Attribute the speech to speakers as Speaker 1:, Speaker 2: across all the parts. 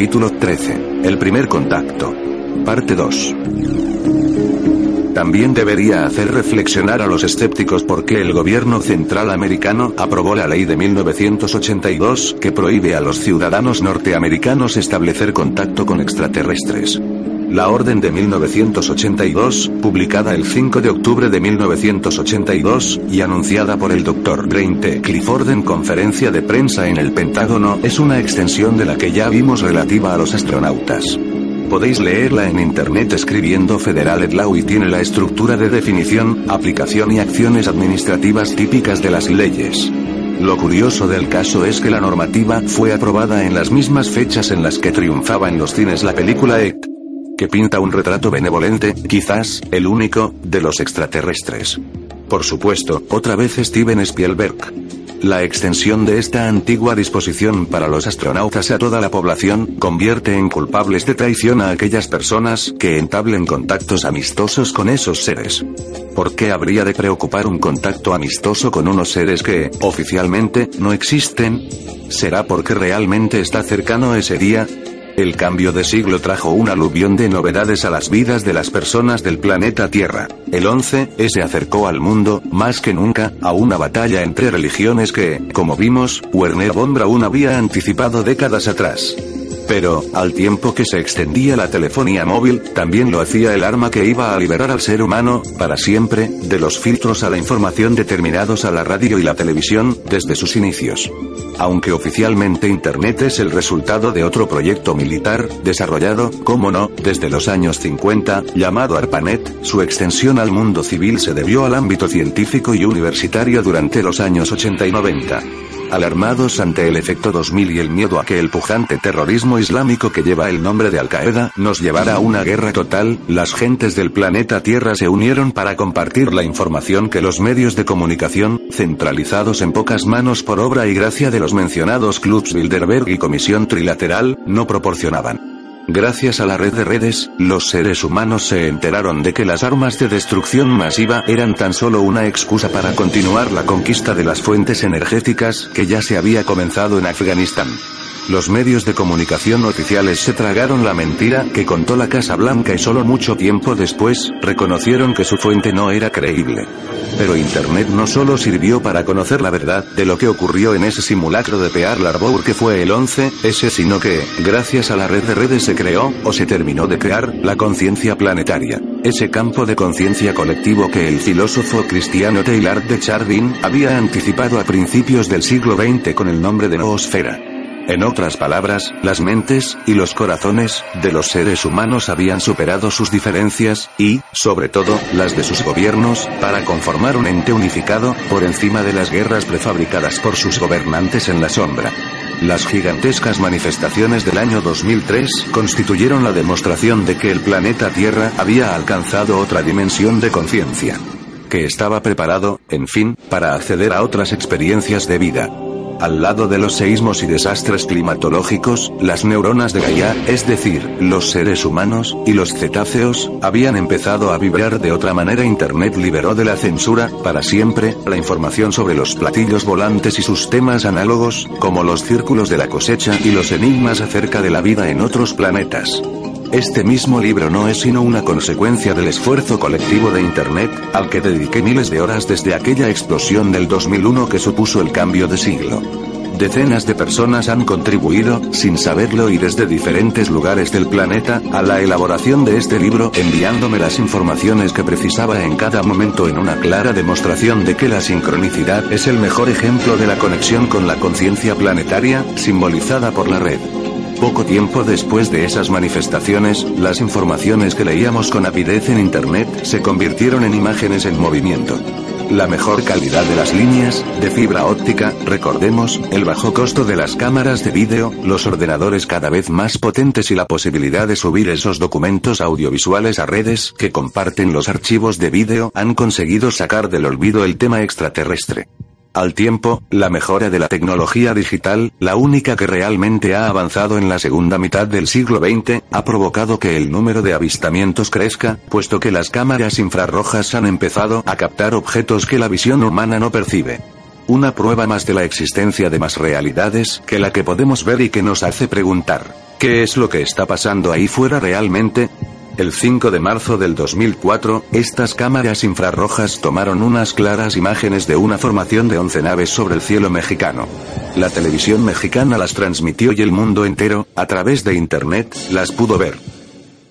Speaker 1: Capítulo 13. El primer contacto. Parte 2. También debería hacer reflexionar a los escépticos por qué el gobierno central americano aprobó la ley de 1982 que prohíbe a los ciudadanos norteamericanos establecer contacto con extraterrestres. La orden de 1982, publicada el 5 de octubre de 1982, y anunciada por el Dr. Brain T. Clifford en conferencia de prensa en el Pentágono, es una extensión de la que ya vimos relativa a los astronautas. Podéis leerla en internet escribiendo Federal Law y tiene la estructura de definición, aplicación y acciones administrativas típicas de las leyes. Lo curioso del caso es que la normativa fue aprobada en las mismas fechas en las que triunfaba en los cines la película ET, que pinta un retrato benevolente, quizás, el único, de los extraterrestres. Por supuesto, otra vez Steven Spielberg. La extensión de esta antigua disposición para los astronautas a toda la población convierte en culpables de traición a aquellas personas que entablen contactos amistosos con esos seres. ¿Por qué habría de preocupar un contacto amistoso con unos seres que, oficialmente, no existen? ¿Será porque realmente está cercano ese día? El cambio de siglo trajo un aluvión de novedades a las vidas de las personas del planeta Tierra. El 11 se acercó al mundo, más que nunca, a una batalla entre religiones que, como vimos, Werner von Braun había anticipado décadas atrás. Pero, al tiempo que se extendía la telefonía móvil, también lo hacía el arma que iba a liberar al ser humano, para siempre, de los filtros a la información determinados a la radio y la televisión, desde sus inicios. Aunque oficialmente Internet es el resultado de otro proyecto militar, desarrollado, como no, desde los años 50, llamado ARPANET, su extensión al mundo civil se debió al ámbito científico y universitario durante los años 80 y 90. Alarmados ante el efecto 2000 y el miedo a que el pujante terrorismo islámico que lleva el nombre de Al-Qaeda nos llevara a una guerra total, las gentes del planeta Tierra se unieron para compartir la información que los medios de comunicación, centralizados en pocas manos por obra y gracia de los mencionados clubs Bilderberg y Comisión Trilateral, no proporcionaban. Gracias a la red de redes, los seres humanos se enteraron de que las armas de destrucción masiva eran tan solo una excusa para continuar la conquista de las fuentes energéticas que ya se había comenzado en Afganistán. Los medios de comunicación oficiales se tragaron la mentira que contó la Casa Blanca y solo mucho tiempo después, reconocieron que su fuente no era creíble. Pero Internet no solo sirvió para conocer la verdad de lo que ocurrió en ese simulacro de Pearl Harbor que fue el 11, ese sino que, gracias a la red de redes se creó, o se terminó de crear, la conciencia planetaria. Ese campo de conciencia colectivo que el filósofo cristiano Taylor de Chardin había anticipado a principios del siglo XX con el nombre de noosfera. En otras palabras, las mentes y los corazones de los seres humanos habían superado sus diferencias y, sobre todo, las de sus gobiernos, para conformar un ente unificado por encima de las guerras prefabricadas por sus gobernantes en la sombra. Las gigantescas manifestaciones del año 2003 constituyeron la demostración de que el planeta Tierra había alcanzado otra dimensión de conciencia. Que estaba preparado, en fin, para acceder a otras experiencias de vida. Al lado de los seísmos y desastres climatológicos, las neuronas de Gaia, es decir, los seres humanos, y los cetáceos, habían empezado a vibrar de otra manera. Internet liberó de la censura, para siempre, la información sobre los platillos volantes y sus temas análogos, como los círculos de la cosecha y los enigmas acerca de la vida en otros planetas. Este mismo libro no es sino una consecuencia del esfuerzo colectivo de Internet, al que dediqué miles de horas desde aquella explosión del 2001 que supuso el cambio de siglo. Decenas de personas han contribuido, sin saberlo y desde diferentes lugares del planeta, a la elaboración de este libro, enviándome las informaciones que precisaba en cada momento en una clara demostración de que la sincronicidad es el mejor ejemplo de la conexión con la conciencia planetaria, simbolizada por la red. Poco tiempo después de esas manifestaciones, las informaciones que leíamos con avidez en Internet se convirtieron en imágenes en movimiento. La mejor calidad de las líneas, de fibra óptica, recordemos, el bajo costo de las cámaras de vídeo, los ordenadores cada vez más potentes y la posibilidad de subir esos documentos audiovisuales a redes que comparten los archivos de vídeo han conseguido sacar del olvido el tema extraterrestre. Al tiempo, la mejora de la tecnología digital, la única que realmente ha avanzado en la segunda mitad del siglo XX, ha provocado que el número de avistamientos crezca, puesto que las cámaras infrarrojas han empezado a captar objetos que la visión humana no percibe. Una prueba más de la existencia de más realidades que la que podemos ver y que nos hace preguntar, ¿qué es lo que está pasando ahí fuera realmente? El 5 de marzo del 2004, estas cámaras infrarrojas tomaron unas claras imágenes de una formación de 11 naves sobre el cielo mexicano. La televisión mexicana las transmitió y el mundo entero, a través de Internet, las pudo ver.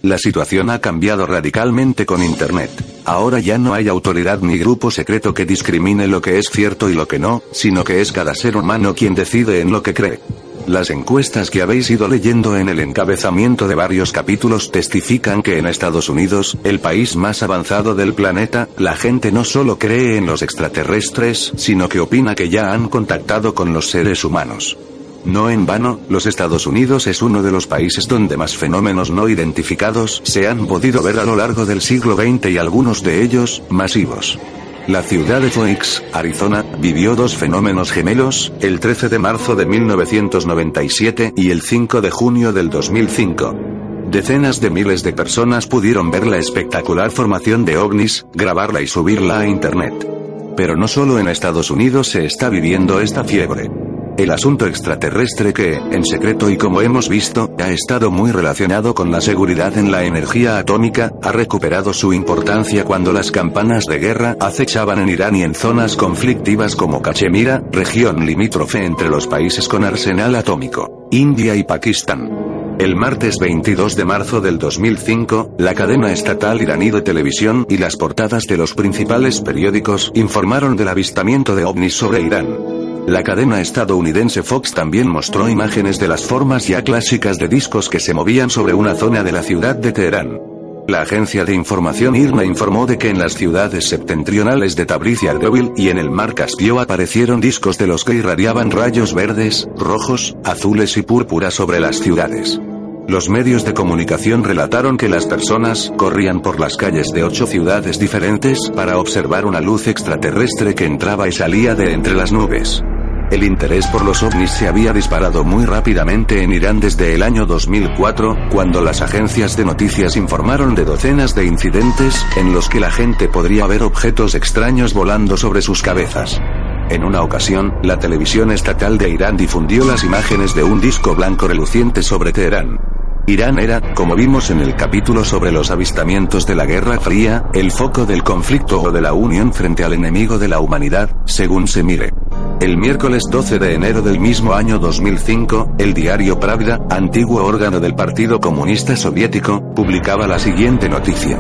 Speaker 1: La situación ha cambiado radicalmente con Internet. Ahora ya no hay autoridad ni grupo secreto que discrimine lo que es cierto y lo que no, sino que es cada ser humano quien decide en lo que cree. Las encuestas que habéis ido leyendo en el encabezamiento de varios capítulos testifican que en Estados Unidos, el país más avanzado del planeta, la gente no solo cree en los extraterrestres, sino que opina que ya han contactado con los seres humanos. No en vano, los Estados Unidos es uno de los países donde más fenómenos no identificados se han podido ver a lo largo del siglo XX y algunos de ellos, masivos. La ciudad de Phoenix, Arizona, vivió dos fenómenos gemelos, el 13 de marzo de 1997 y el 5 de junio del 2005. Decenas de miles de personas pudieron ver la espectacular formación de ovnis, grabarla y subirla a Internet. Pero no solo en Estados Unidos se está viviendo esta fiebre. El asunto extraterrestre que, en secreto y como hemos visto, ha estado muy relacionado con la seguridad en la energía atómica, ha recuperado su importancia cuando las campanas de guerra acechaban en Irán y en zonas conflictivas como Cachemira, región limítrofe entre los países con arsenal atómico, India y Pakistán. El martes 22 de marzo del 2005, la cadena estatal iraní de televisión y las portadas de los principales periódicos informaron del avistamiento de ovnis sobre Irán. La cadena estadounidense Fox también mostró imágenes de las formas ya clásicas de discos que se movían sobre una zona de la ciudad de Teherán. La agencia de información IRNA informó de que en las ciudades septentrionales de Tabriz y Ardobil y en el mar Caspio aparecieron discos de los que irradiaban rayos verdes, rojos, azules y púrpura sobre las ciudades. Los medios de comunicación relataron que las personas corrían por las calles de ocho ciudades diferentes para observar una luz extraterrestre que entraba y salía de entre las nubes. El interés por los ovnis se había disparado muy rápidamente en Irán desde el año 2004, cuando las agencias de noticias informaron de docenas de incidentes, en los que la gente podría ver objetos extraños volando sobre sus cabezas. En una ocasión, la televisión estatal de Irán difundió las imágenes de un disco blanco reluciente sobre Teherán. Irán era, como vimos en el capítulo sobre los avistamientos de la Guerra Fría, el foco del conflicto o de la unión frente al enemigo de la humanidad, según se mire. El miércoles 12 de enero del mismo año 2005, el diario Pravda, antiguo órgano del Partido Comunista Soviético, publicaba la siguiente noticia.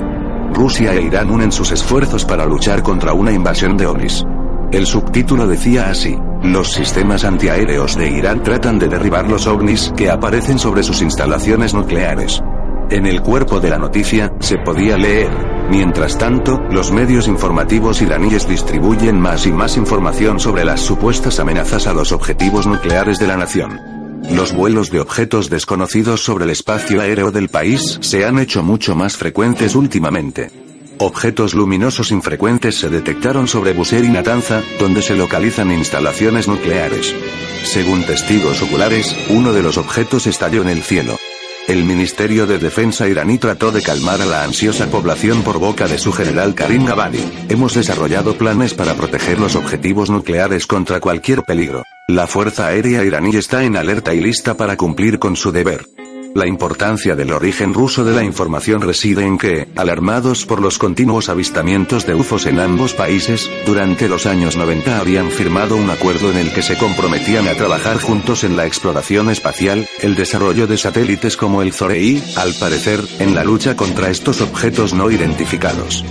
Speaker 1: Rusia e Irán unen sus esfuerzos para luchar contra una invasión de ovnis. El subtítulo decía así, los sistemas antiaéreos de Irán tratan de derribar los ovnis que aparecen sobre sus instalaciones nucleares. En el cuerpo de la noticia, se podía leer, mientras tanto, los medios informativos iraníes distribuyen más y más información sobre las supuestas amenazas a los objetivos nucleares de la nación. Los vuelos de objetos desconocidos sobre el espacio aéreo del país se han hecho mucho más frecuentes últimamente. Objetos luminosos infrecuentes se detectaron sobre Bushehr y Natanza, donde se localizan instalaciones nucleares. Según testigos oculares, uno de los objetos estalló en el cielo. El Ministerio de Defensa iraní trató de calmar a la ansiosa población por boca de su general Karim Gabani. Hemos desarrollado planes para proteger los objetivos nucleares contra cualquier peligro. La Fuerza Aérea iraní está en alerta y lista para cumplir con su deber. La importancia del origen ruso de la información reside en que, alarmados por los continuos avistamientos de UFOs en ambos países, durante los años 90 habían firmado un acuerdo en el que se comprometían a trabajar juntos en la exploración espacial, el desarrollo de satélites como el Zorei, al parecer, en la lucha contra estos objetos no identificados.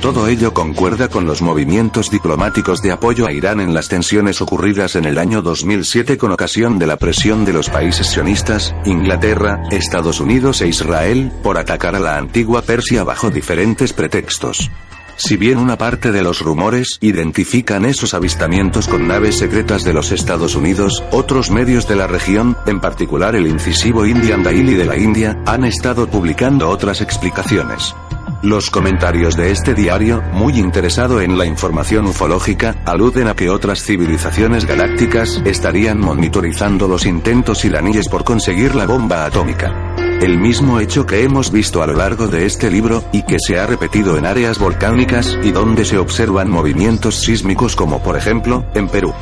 Speaker 1: Todo ello concuerda con los movimientos diplomáticos de apoyo a Irán en las tensiones ocurridas en el año 2007 con ocasión de la presión de los países sionistas, Inglaterra, Estados Unidos e Israel, por atacar a la antigua Persia bajo diferentes pretextos. Si bien una parte de los rumores identifican esos avistamientos con naves secretas de los Estados Unidos, otros medios de la región, en particular el incisivo Indian Daily de la India, han estado publicando otras explicaciones. Los comentarios de este diario, muy interesado en la información ufológica, aluden a que otras civilizaciones galácticas estarían monitorizando los intentos iraníes por conseguir la bomba atómica. El mismo hecho que hemos visto a lo largo de este libro, y que se ha repetido en áreas volcánicas y donde se observan movimientos sísmicos como por ejemplo, en Perú.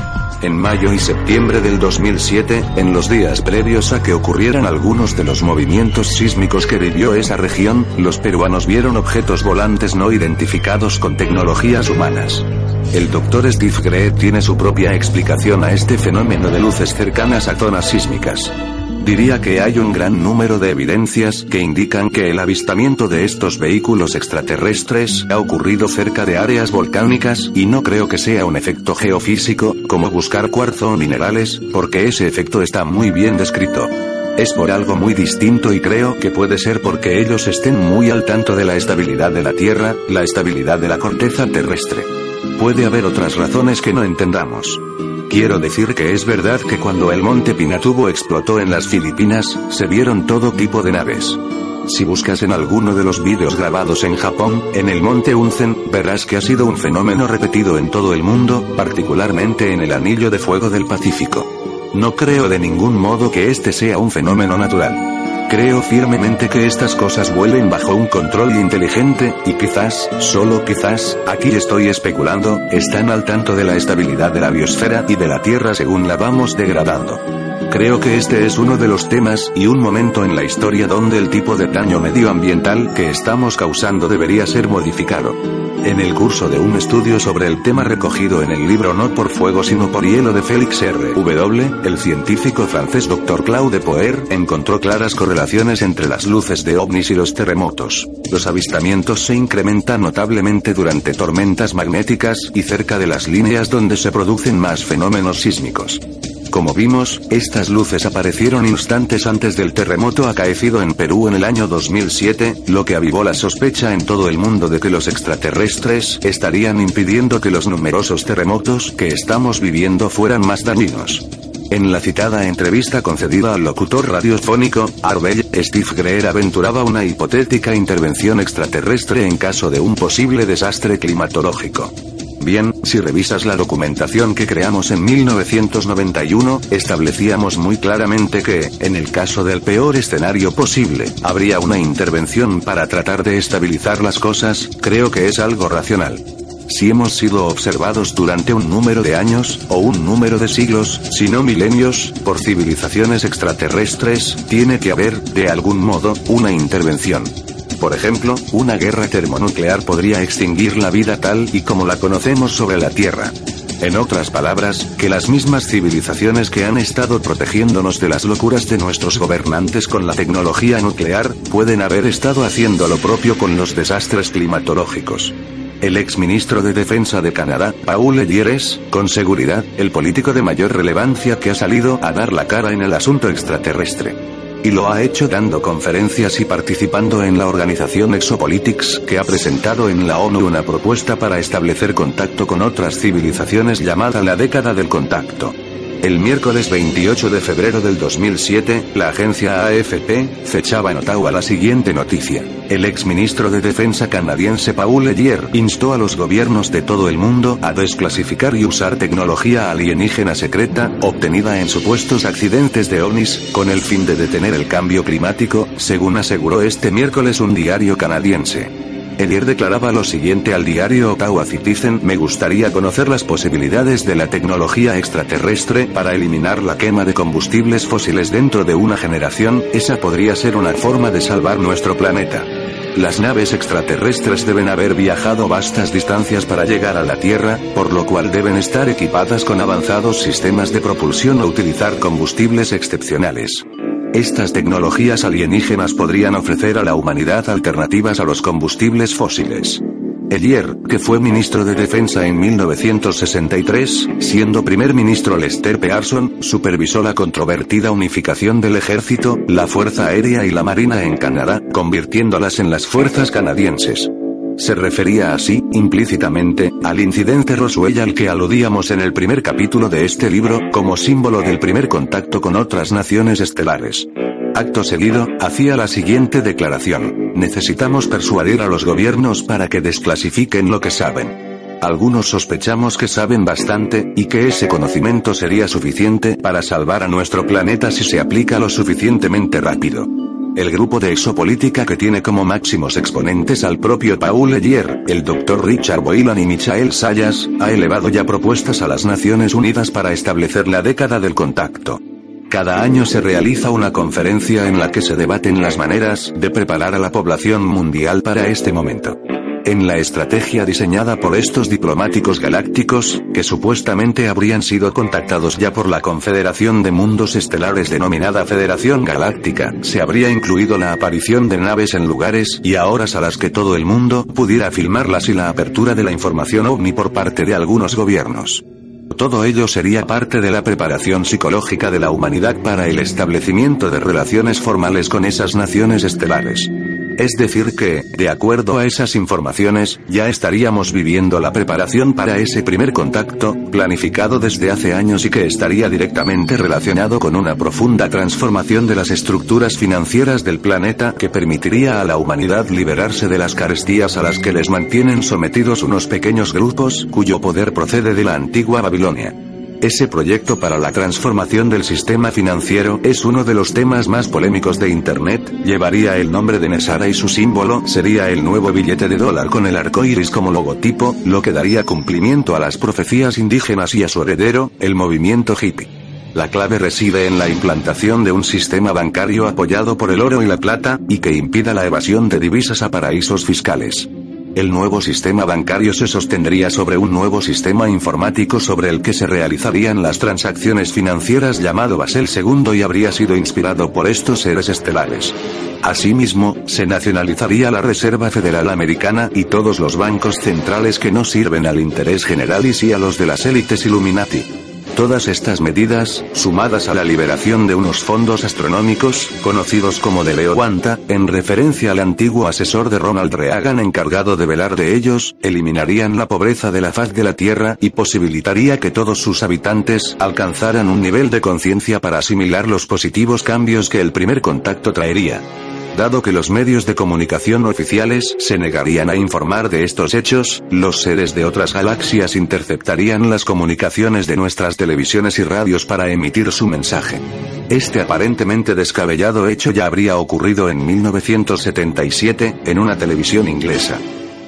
Speaker 1: En mayo y septiembre del 2007, en los días previos a que ocurrieran algunos de los movimientos sísmicos que vivió esa región, los peruanos vieron objetos volantes no identificados con tecnologías humanas. El doctor Steve Gray tiene su propia explicación a este fenómeno de luces cercanas a zonas sísmicas. Diría que hay un gran número de evidencias que indican que el avistamiento de estos vehículos extraterrestres ha ocurrido cerca de áreas volcánicas y no creo que sea un efecto geofísico, como buscar cuarzo o minerales, porque ese efecto está muy bien descrito. Es por algo muy distinto y creo que puede ser porque ellos estén muy al tanto de la estabilidad de la Tierra, la estabilidad de la corteza terrestre. Puede haber otras razones que no entendamos. Quiero decir que es verdad que cuando el monte Pinatubo explotó en las Filipinas, se vieron todo tipo de naves. Si buscas en alguno de los vídeos grabados en Japón, en el monte Unzen, verás que ha sido un fenómeno repetido en todo el mundo, particularmente en el anillo de fuego del Pacífico. No creo de ningún modo que este sea un fenómeno natural. Creo firmemente que estas cosas vuelven bajo un control inteligente, y quizás, solo quizás, aquí estoy especulando, están al tanto de la estabilidad de la biosfera y de la Tierra según la vamos degradando. Creo que este es uno de los temas y un momento en la historia donde el tipo de daño medioambiental que estamos causando debería ser modificado. En el curso de un estudio sobre el tema recogido en el libro No por fuego sino por hielo de Félix R. W., el científico francés Dr. Claude Poer encontró claras correlaciones entre las luces de ovnis y los terremotos. Los avistamientos se incrementan notablemente durante tormentas magnéticas y cerca de las líneas donde se producen más fenómenos sísmicos. Como vimos, estas luces aparecieron instantes antes del terremoto acaecido en Perú en el año 2007, lo que avivó la sospecha en todo el mundo de que los extraterrestres estarían impidiendo que los numerosos terremotos que estamos viviendo fueran más dañinos. En la citada entrevista concedida al locutor radiofónico, Arbel, Steve Greer aventuraba una hipotética intervención extraterrestre en caso de un posible desastre climatológico. Bien, si revisas la documentación que creamos en 1991, establecíamos muy claramente que, en el caso del peor escenario posible, habría una intervención para tratar de estabilizar las cosas, creo que es algo racional. Si hemos sido observados durante un número de años, o un número de siglos, si no milenios, por civilizaciones extraterrestres, tiene que haber, de algún modo, una intervención. Por ejemplo, una guerra termonuclear podría extinguir la vida tal y como la conocemos sobre la Tierra. En otras palabras, que las mismas civilizaciones que han estado protegiéndonos de las locuras de nuestros gobernantes con la tecnología nuclear, pueden haber estado haciendo lo propio con los desastres climatológicos. El exministro de Defensa de Canadá, Paul Edieres, con seguridad, el político de mayor relevancia que ha salido a dar la cara en el asunto extraterrestre. Y lo ha hecho dando conferencias y participando en la organización Exopolitics, que ha presentado en la ONU una propuesta para establecer contacto con otras civilizaciones llamada la década del contacto. El miércoles 28 de febrero del 2007, la agencia AFP fechaba en Ottawa la siguiente noticia. El exministro de Defensa canadiense Paul Eyer instó a los gobiernos de todo el mundo a desclasificar y usar tecnología alienígena secreta, obtenida en supuestos accidentes de ovnis, con el fin de detener el cambio climático, según aseguró este miércoles un diario canadiense. Elier declaraba lo siguiente al diario Ottawa Citizen, me gustaría conocer las posibilidades de la tecnología extraterrestre para eliminar la quema de combustibles fósiles dentro de una generación, esa podría ser una forma de salvar nuestro planeta. Las naves extraterrestres deben haber viajado vastas distancias para llegar a la Tierra, por lo cual deben estar equipadas con avanzados sistemas de propulsión o utilizar combustibles excepcionales. Estas tecnologías alienígenas podrían ofrecer a la humanidad alternativas a los combustibles fósiles. Elier, que fue ministro de Defensa en 1963, siendo primer ministro Lester Pearson, supervisó la controvertida unificación del ejército, la Fuerza Aérea y la Marina en Canadá, convirtiéndolas en las fuerzas canadienses. Se refería así, implícitamente, al incidente Roswell al que aludíamos en el primer capítulo de este libro, como símbolo del primer contacto con otras naciones estelares. Acto seguido, hacía la siguiente declaración. Necesitamos persuadir a los gobiernos para que desclasifiquen lo que saben. Algunos sospechamos que saben bastante, y que ese conocimiento sería suficiente para salvar a nuestro planeta si se aplica lo suficientemente rápido. El grupo de exopolítica que tiene como máximos exponentes al propio Paul Eyer, el Dr. Richard Boylan y Michael Sayas, ha elevado ya propuestas a las Naciones Unidas para establecer la década del contacto. Cada año se realiza una conferencia en la que se debaten las maneras de preparar a la población mundial para este momento en la estrategia diseñada por estos diplomáticos galácticos, que supuestamente habrían sido contactados ya por la Confederación de Mundos Estelares denominada Federación Galáctica, se habría incluido la aparición de naves en lugares y a horas a las que todo el mundo pudiera filmarlas y la apertura de la información ovni por parte de algunos gobiernos. Todo ello sería parte de la preparación psicológica de la humanidad para el establecimiento de relaciones formales con esas naciones estelares. Es decir que, de acuerdo a esas informaciones, ya estaríamos viviendo la preparación para ese primer contacto, planificado desde hace años y que estaría directamente relacionado con una profunda transformación de las estructuras financieras del planeta que permitiría a la humanidad liberarse de las carestías a las que les mantienen sometidos unos pequeños grupos cuyo poder procede de la antigua Babilonia. Ese proyecto para la transformación del sistema financiero es uno de los temas más polémicos de Internet, llevaría el nombre de Nesara y su símbolo sería el nuevo billete de dólar con el arco iris como logotipo, lo que daría cumplimiento a las profecías indígenas y a su heredero, el movimiento hippie. La clave reside en la implantación de un sistema bancario apoyado por el oro y la plata, y que impida la evasión de divisas a paraísos fiscales. El nuevo sistema bancario se sostendría sobre un nuevo sistema informático sobre el que se realizarían las transacciones financieras llamado Basel II y habría sido inspirado por estos seres estelares. Asimismo, se nacionalizaría la Reserva Federal Americana y todos los bancos centrales que no sirven al interés general y sí a los de las élites Illuminati. Todas estas medidas, sumadas a la liberación de unos fondos astronómicos, conocidos como de Leo Guanta, en referencia al antiguo asesor de Ronald Reagan encargado de velar de ellos, eliminarían la pobreza de la faz de la Tierra y posibilitaría que todos sus habitantes alcanzaran un nivel de conciencia para asimilar los positivos cambios que el primer contacto traería. Dado que los medios de comunicación oficiales se negarían a informar de estos hechos, los seres de otras galaxias interceptarían las comunicaciones de nuestras televisiones y radios para emitir su mensaje. Este aparentemente descabellado hecho ya habría ocurrido en 1977, en una televisión inglesa.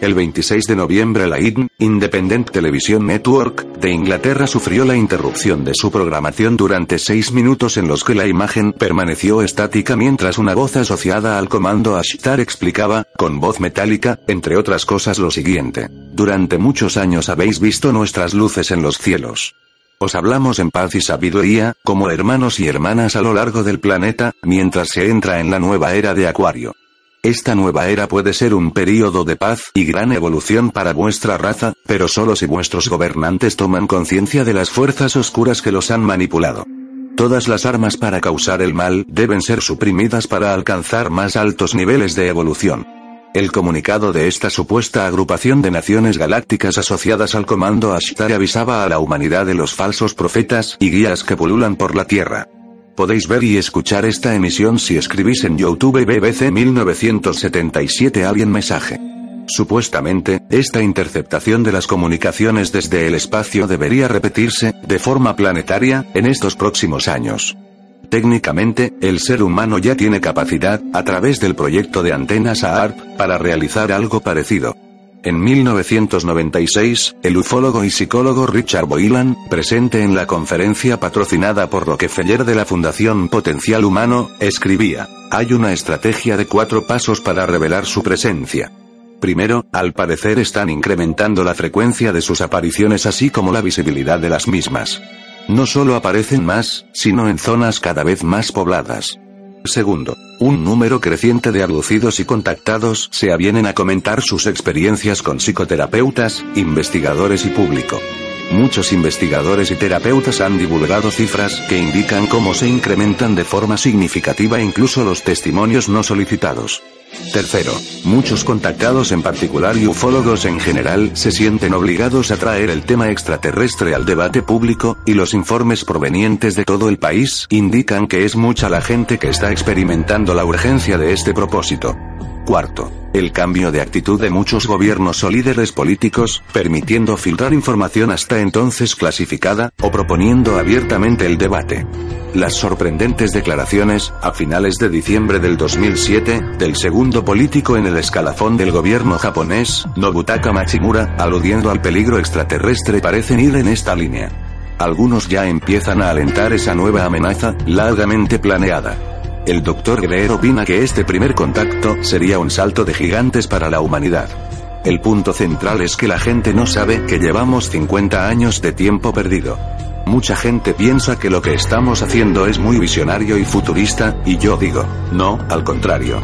Speaker 1: El 26 de noviembre la IDN, Independent Television Network, de Inglaterra sufrió la interrupción de su programación durante seis minutos en los que la imagen permaneció estática mientras una voz asociada al comando Ashtar explicaba, con voz metálica, entre otras cosas lo siguiente. Durante muchos años habéis visto nuestras luces en los cielos. Os hablamos en paz y sabiduría, como hermanos y hermanas a lo largo del planeta, mientras se entra en la nueva era de Acuario. Esta nueva era puede ser un período de paz y gran evolución para vuestra raza, pero solo si vuestros gobernantes toman conciencia de las fuerzas oscuras que los han manipulado. Todas las armas para causar el mal deben ser suprimidas para alcanzar más altos niveles de evolución. El comunicado de esta supuesta agrupación de naciones galácticas asociadas al comando Ashtar avisaba a la humanidad de los falsos profetas y guías que pululan por la Tierra. Podéis ver y escuchar esta emisión si escribís en YouTube BBC 1977 Alien Mensaje. Supuestamente, esta interceptación de las comunicaciones desde el espacio debería repetirse, de forma planetaria, en estos próximos años. Técnicamente, el ser humano ya tiene capacidad, a través del proyecto de antenas AARP, para realizar algo parecido. En 1996, el ufólogo y psicólogo Richard Boylan, presente en la conferencia patrocinada por Rockefeller de la Fundación Potencial Humano, escribía, hay una estrategia de cuatro pasos para revelar su presencia. Primero, al parecer están incrementando la frecuencia de sus apariciones así como la visibilidad de las mismas. No solo aparecen más, sino en zonas cada vez más pobladas. Segundo, un número creciente de abducidos y contactados se avienen a comentar sus experiencias con psicoterapeutas, investigadores y público. Muchos investigadores y terapeutas han divulgado cifras que indican cómo se incrementan de forma significativa incluso los testimonios no solicitados. Tercero, muchos contactados en particular y ufólogos en general se sienten obligados a traer el tema extraterrestre al debate público, y los informes provenientes de todo el país indican que es mucha la gente que está experimentando la urgencia de este propósito. Cuarto, el cambio de actitud de muchos gobiernos o líderes políticos, permitiendo filtrar información hasta entonces clasificada, o proponiendo abiertamente el debate. Las sorprendentes declaraciones, a finales de diciembre del 2007, del segundo político en el escalafón del gobierno japonés, Nobutaka Machimura, aludiendo al peligro extraterrestre parecen ir en esta línea. Algunos ya empiezan a alentar esa nueva amenaza, largamente planeada. El doctor Greer opina que este primer contacto sería un salto de gigantes para la humanidad. El punto central es que la gente no sabe que llevamos 50 años de tiempo perdido. Mucha gente piensa que lo que estamos haciendo es muy visionario y futurista, y yo digo, no, al contrario.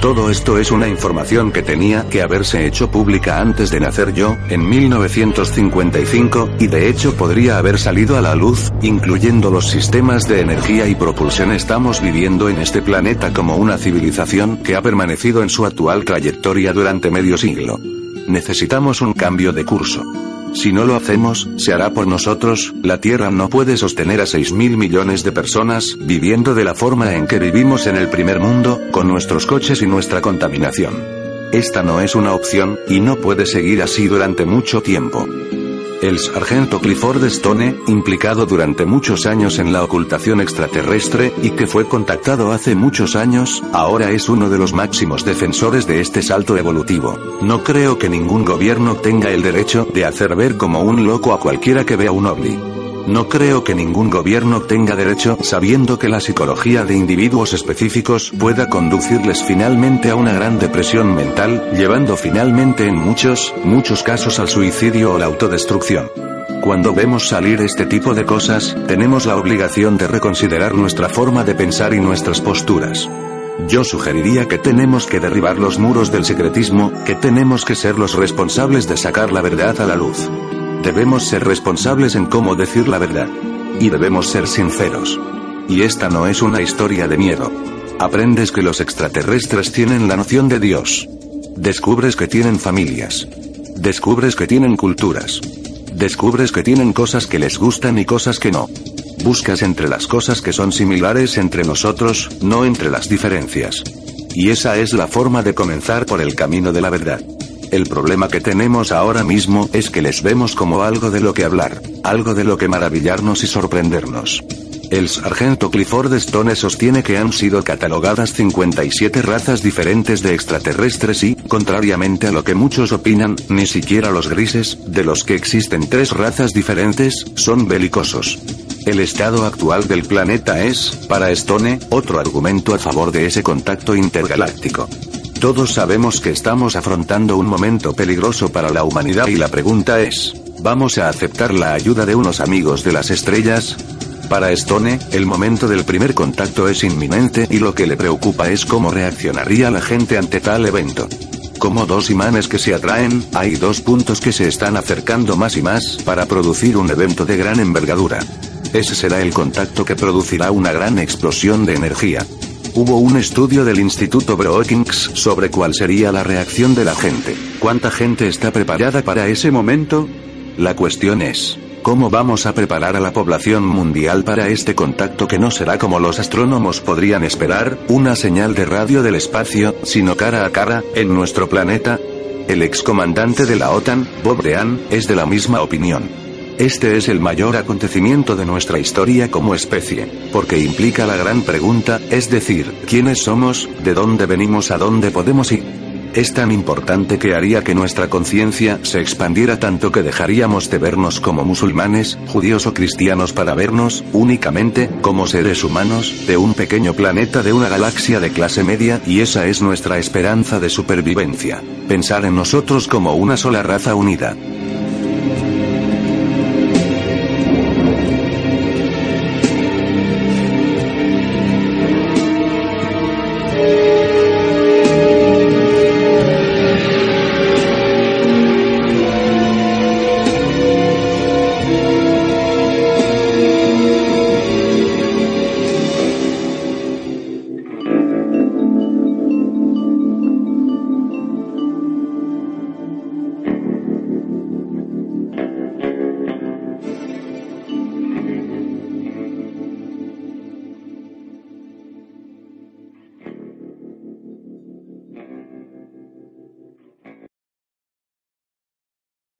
Speaker 1: Todo esto es una información que tenía que haberse hecho pública antes de nacer yo, en 1955, y de hecho podría haber salido a la luz, incluyendo los sistemas de energía y propulsión. Estamos viviendo en este planeta como una civilización que ha permanecido en su actual trayectoria durante medio siglo. Necesitamos un cambio de curso. Si no lo hacemos, se hará por nosotros, la Tierra no puede sostener a 6 mil millones de personas, viviendo de la forma en que vivimos en el primer mundo, con nuestros coches y nuestra contaminación. Esta no es una opción, y no puede seguir así durante mucho tiempo. El sargento Clifford Stone, implicado durante muchos años en la ocultación extraterrestre, y que fue contactado hace muchos años, ahora es uno de los máximos defensores de este salto evolutivo. No creo que ningún gobierno tenga el derecho de hacer ver como un loco a cualquiera que vea un ovni. No creo que ningún gobierno tenga derecho, sabiendo que la psicología de individuos específicos pueda conducirles finalmente a una gran depresión mental, llevando finalmente en muchos, muchos casos al suicidio o la autodestrucción. Cuando vemos salir este tipo de cosas, tenemos la obligación de reconsiderar nuestra forma de pensar y nuestras posturas. Yo sugeriría que tenemos que derribar los muros del secretismo, que tenemos que ser los responsables de sacar la verdad a la luz. Debemos ser responsables en cómo decir la verdad. Y debemos ser sinceros. Y esta no es una historia de miedo. Aprendes que los extraterrestres tienen la noción de Dios. Descubres que tienen familias. Descubres que tienen culturas. Descubres que tienen cosas que les gustan y cosas que no. Buscas entre las cosas que son similares entre nosotros, no entre las diferencias. Y esa es la forma de comenzar por el camino de la verdad. El problema que tenemos ahora mismo es que les vemos como algo de lo que hablar, algo de lo que maravillarnos y sorprendernos. El sargento Clifford Stone sostiene que han sido catalogadas 57 razas diferentes de extraterrestres y, contrariamente a lo que muchos opinan, ni siquiera los grises, de los que existen tres razas diferentes, son belicosos. El estado actual del planeta es, para Stone, otro argumento a favor de ese contacto intergaláctico. Todos sabemos que estamos afrontando un momento peligroso para la humanidad y la pregunta es, ¿vamos a aceptar la ayuda de unos amigos de las estrellas? Para Stone, el momento del primer contacto es inminente y lo que le preocupa es cómo reaccionaría la gente ante tal evento. Como dos imanes que se atraen, hay dos puntos que se están acercando más y más para producir un evento de gran envergadura. Ese será el contacto que producirá una gran explosión de energía. Hubo un estudio del Instituto Brookings sobre cuál sería la reacción de la gente. ¿Cuánta gente está preparada para ese momento? La cuestión es, ¿cómo vamos a preparar a la población mundial para este contacto que no será como los astrónomos podrían esperar, una señal de radio del espacio, sino cara a cara, en nuestro planeta? El excomandante de la OTAN, Bob Dean, es de la misma opinión. Este es el mayor acontecimiento de nuestra historia como especie, porque implica la gran pregunta, es decir, ¿quiénes somos, de dónde venimos, a dónde podemos ir? Es tan importante que haría que nuestra conciencia se expandiera tanto que dejaríamos de vernos como musulmanes, judíos o cristianos para vernos, únicamente, como seres humanos, de un pequeño planeta de una galaxia de clase media, y esa es nuestra esperanza de supervivencia. Pensar en nosotros como una sola raza unida.